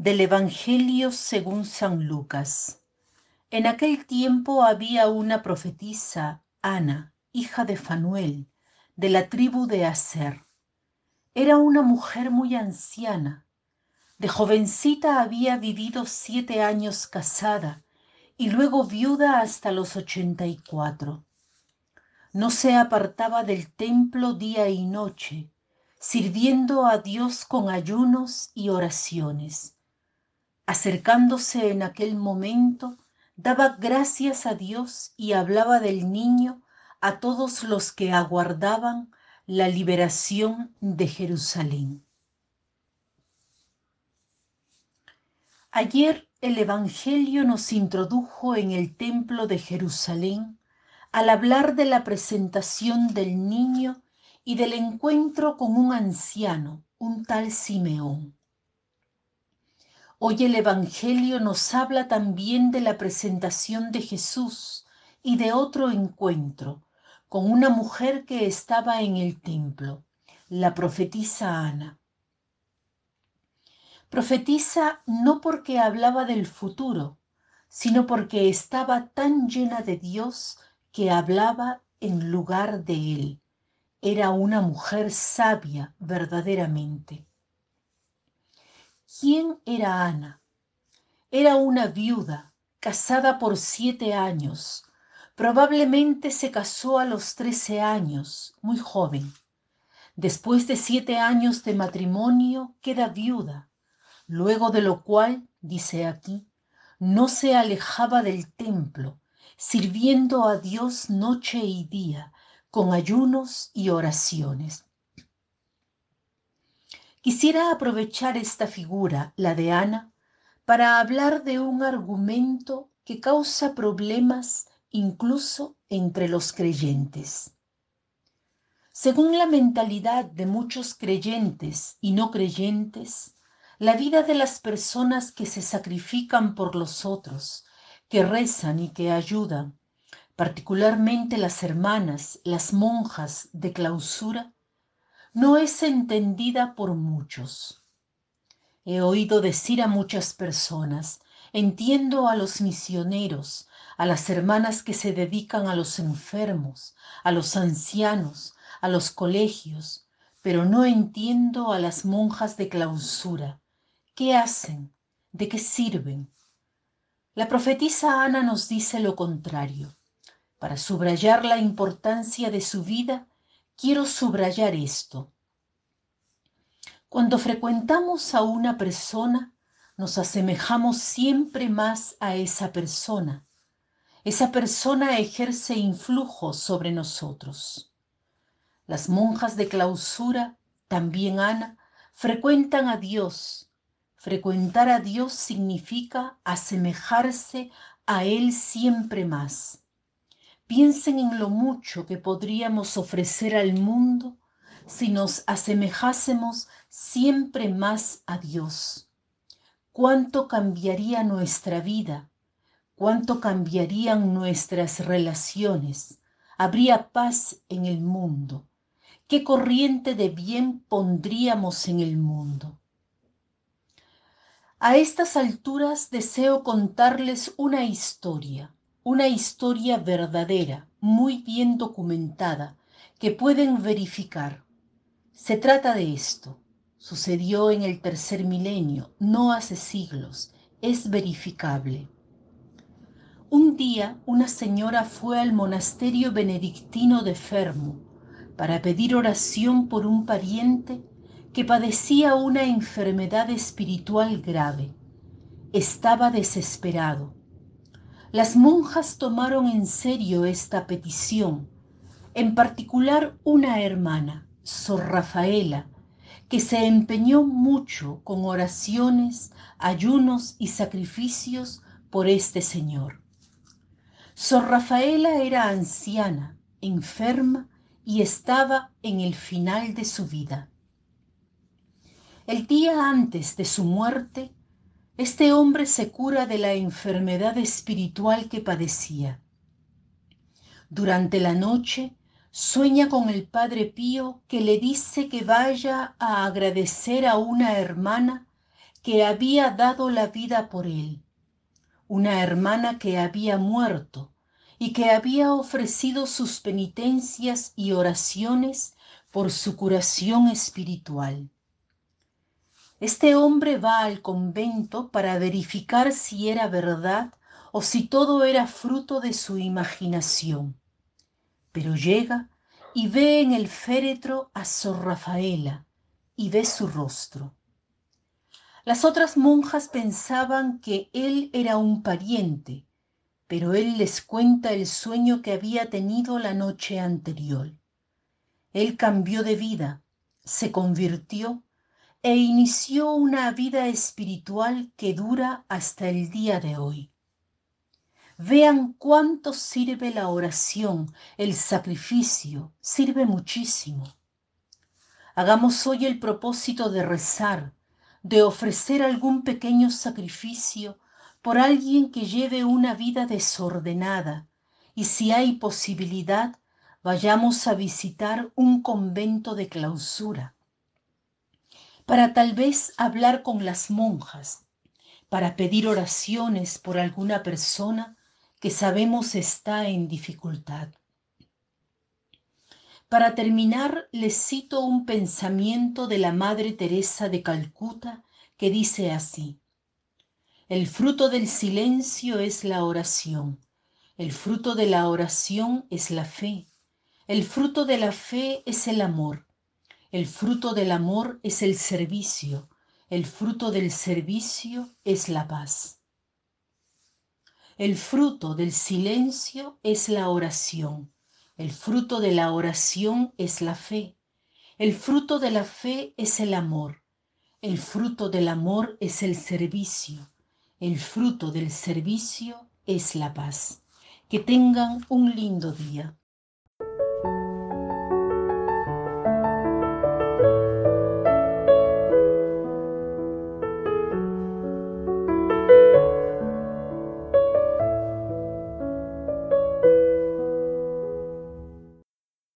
Del Evangelio según San Lucas. En aquel tiempo había una profetisa, Ana, hija de Fanuel, de la tribu de Aser. Era una mujer muy anciana. De jovencita había vivido siete años casada y luego viuda hasta los ochenta y cuatro. No se apartaba del templo día y noche, sirviendo a Dios con ayunos y oraciones Acercándose en aquel momento, daba gracias a Dios y hablaba del niño a todos los que aguardaban la liberación de Jerusalén. Ayer el Evangelio nos introdujo en el templo de Jerusalén al hablar de la presentación del niño y del encuentro con un anciano, un tal Simeón. Hoy el Evangelio nos habla también de la presentación de Jesús y de otro encuentro con una mujer que estaba en el templo, la profetisa Ana. Profetiza no porque hablaba del futuro, sino porque estaba tan llena de Dios que hablaba en lugar de él. Era una mujer sabia verdaderamente. ¿Quién era Ana? Era una viuda, casada por siete años. Probablemente se casó a los trece años, muy joven. Después de siete años de matrimonio queda viuda, luego de lo cual, dice aquí, no se alejaba del templo, sirviendo a Dios noche y día, con ayunos y oraciones. Quisiera aprovechar esta figura, la de Ana, para hablar de un argumento que causa problemas incluso entre los creyentes. Según la mentalidad de muchos creyentes y no creyentes, la vida de las personas que se sacrifican por los otros, que rezan y que ayudan, particularmente las hermanas, las monjas de clausura, no es entendida por muchos. He oído decir a muchas personas, entiendo a los misioneros, a las hermanas que se dedican a los enfermos, a los ancianos, a los colegios, pero no entiendo a las monjas de clausura. ¿Qué hacen? ¿De qué sirven? La profetisa Ana nos dice lo contrario. Para subrayar la importancia de su vida, quiero subrayar esto. Cuando frecuentamos a una persona, nos asemejamos siempre más a esa persona. Esa persona ejerce influjo sobre nosotros. Las monjas de clausura, también Ana, frecuentan a Dios. Frecuentar a Dios significa asemejarse a Él siempre más. Piensen en lo mucho que podríamos ofrecer al mundo si nos asemejásemos siempre más a Dios. Cuánto cambiaría nuestra vida, cuánto cambiarían nuestras relaciones, habría paz en el mundo, qué corriente de bien pondríamos en el mundo. A estas alturas deseo contarles una historia una historia verdadera, muy bien documentada, que pueden verificar. Se trata de esto. Sucedió en el tercer milenio, no hace siglos. Es verificable. Un día una señora fue al monasterio benedictino de Fermo para pedir oración por un pariente que padecía una enfermedad espiritual grave. Estaba desesperado las monjas tomaron en serio esta petición, en particular una hermana, Sor Rafaela, que se empeñó mucho con oraciones, ayunos y sacrificios por este señor. Sor Rafaela era anciana, enferma y estaba en el final de su vida. El día antes de su muerte, este hombre se cura de la enfermedad espiritual que padecía. Durante la noche sueña con el Padre Pío que le dice que vaya a agradecer a una hermana que había dado la vida por él, una hermana que había muerto y que había ofrecido sus penitencias y oraciones por su curación espiritual. Este hombre va al convento para verificar si era verdad o si todo era fruto de su imaginación. Pero llega y ve en el féretro a Sor Rafaela y ve su rostro. Las otras monjas pensaban que él era un pariente, pero él les cuenta el sueño que había tenido la noche anterior. Él cambió de vida, se convirtió e inició una vida espiritual que dura hasta el día de hoy. Vean cuánto sirve la oración, el sacrificio, sirve muchísimo. Hagamos hoy el propósito de rezar, de ofrecer algún pequeño sacrificio por alguien que lleve una vida desordenada y si hay posibilidad, vayamos a visitar un convento de clausura para tal vez hablar con las monjas, para pedir oraciones por alguna persona que sabemos está en dificultad. Para terminar, les cito un pensamiento de la Madre Teresa de Calcuta que dice así, el fruto del silencio es la oración, el fruto de la oración es la fe, el fruto de la fe es el amor, el fruto del amor es el servicio, el fruto del servicio es la paz. El fruto del silencio es la oración. El fruto de la oración es la fe. El fruto de la fe es el amor. El fruto del amor es el servicio. El fruto del servicio es la paz. Que tengan un lindo día.